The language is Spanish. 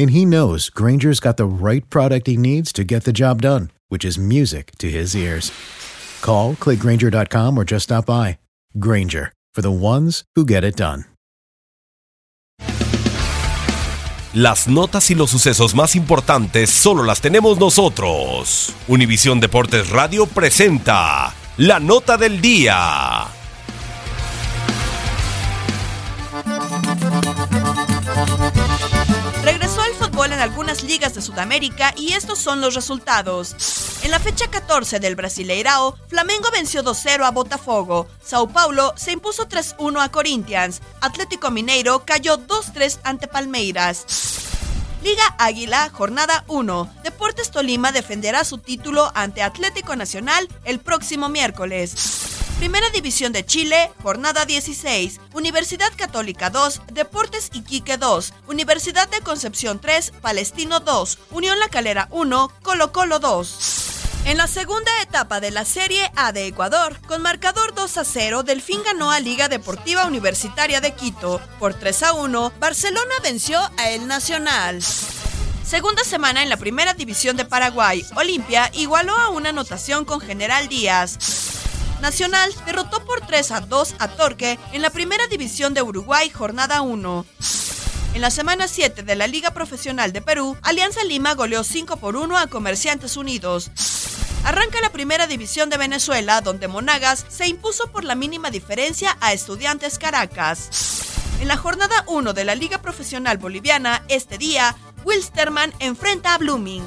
And he knows Granger's got the right product he needs to get the job done, which is music to his ears. Call, clickgranger.com, or just stop by. Granger, for the ones who get it done. Las notas y los sucesos más importantes solo las tenemos nosotros. Univisión Deportes Radio presenta la nota del día. En algunas ligas de Sudamérica y estos son los resultados. En la fecha 14 del Brasileirao, Flamengo venció 2-0 a Botafogo, Sao Paulo se impuso 3-1 a Corinthians, Atlético Mineiro cayó 2-3 ante Palmeiras. Liga Águila, jornada 1. Deportes Tolima defenderá su título ante Atlético Nacional el próximo miércoles. Primera División de Chile, jornada 16. Universidad Católica 2, Deportes Iquique 2, Universidad de Concepción 3, Palestino 2, Unión La Calera 1, Colo Colo 2. En la segunda etapa de la Serie A de Ecuador, con marcador 2 a 0, Delfín ganó a Liga Deportiva Universitaria de Quito. Por 3 a 1, Barcelona venció a El Nacional. Segunda semana en la primera división de Paraguay, Olimpia igualó a una anotación con General Díaz. Nacional derrotó por 3 a 2 a Torque en la primera división de Uruguay, jornada 1. En la semana 7 de la Liga Profesional de Perú, Alianza Lima goleó 5 por 1 a Comerciantes Unidos. Arranca la primera división de Venezuela, donde Monagas se impuso por la mínima diferencia a Estudiantes Caracas. En la jornada 1 de la Liga Profesional Boliviana, este día, Wilsterman enfrenta a Blooming.